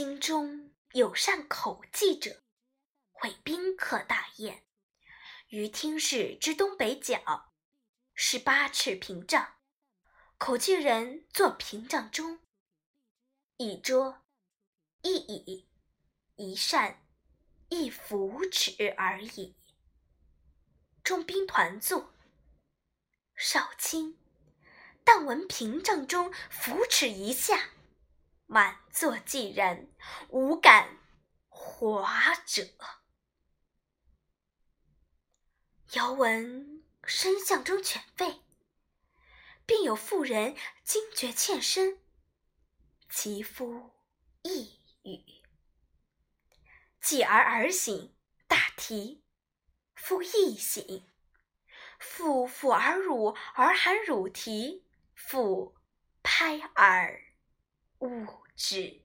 京中有善口技者，会宾客大宴，于厅室之东北角，施八尺屏障，口技人坐屏障中，一桌一椅一扇一扶持而已。众宾团坐，少卿但闻屏障中扶持一下。满座既然，无敢滑者。遥闻深巷中犬吠，便有妇人惊觉欠身，其夫亦语。继而而醒，大啼，夫亦醒。妇抚而乳，儿含乳啼，妇拍耳。物质。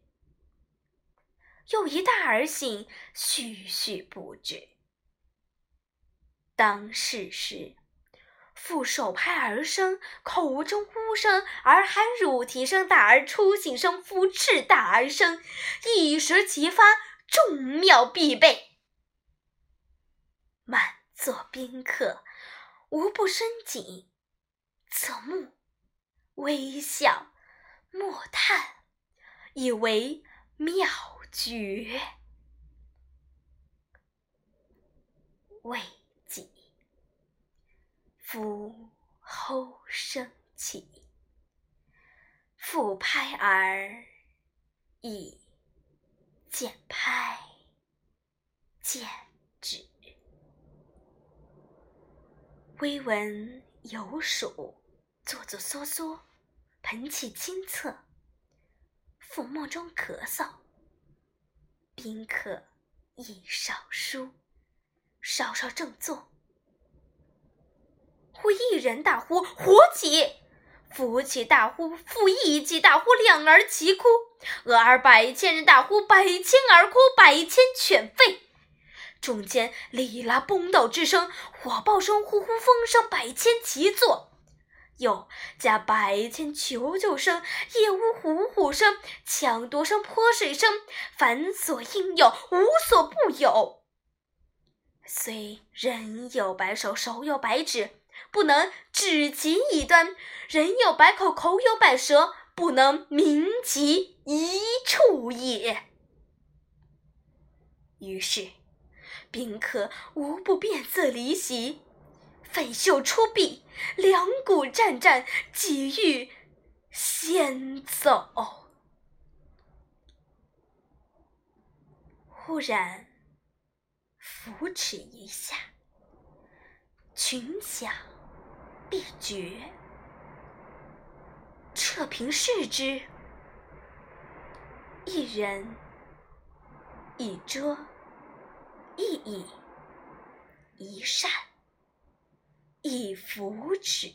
又一大儿醒，絮絮不止。当是时，妇手拍儿声，口中呼声，儿含乳啼声，大儿初醒声，夫叱大儿声，一时齐发，众妙必备。满座宾客无不深谨，侧目，微笑，默叹。以为妙绝，未几，夫吼声起，复拍而，已渐拍渐止。微闻有鼠窣窣窣窣，盆器清侧。腹沫中咳嗽，宾客亦少书，稍稍正坐。忽一人大呼：“火起！”夫起大呼，复一起大呼，两儿齐哭。俄而百千人大呼：“百千儿哭，百千犬吠。”中间哩啦崩倒之声，火爆声，呼呼风声，百千齐作。又加百千求救声、夜呜虎虎声、抢夺声、泼水声，凡所应有，无所不有。虽人有百手，手有百指，不能指其一端；人有百口，口有百舌，不能名其一处也。于是宾客无不变色离席。粉袖出臂，两股战战，几欲先走。忽然扶持一下，群响毕绝。撤屏视之，一人一桌一椅一扇。以扶持。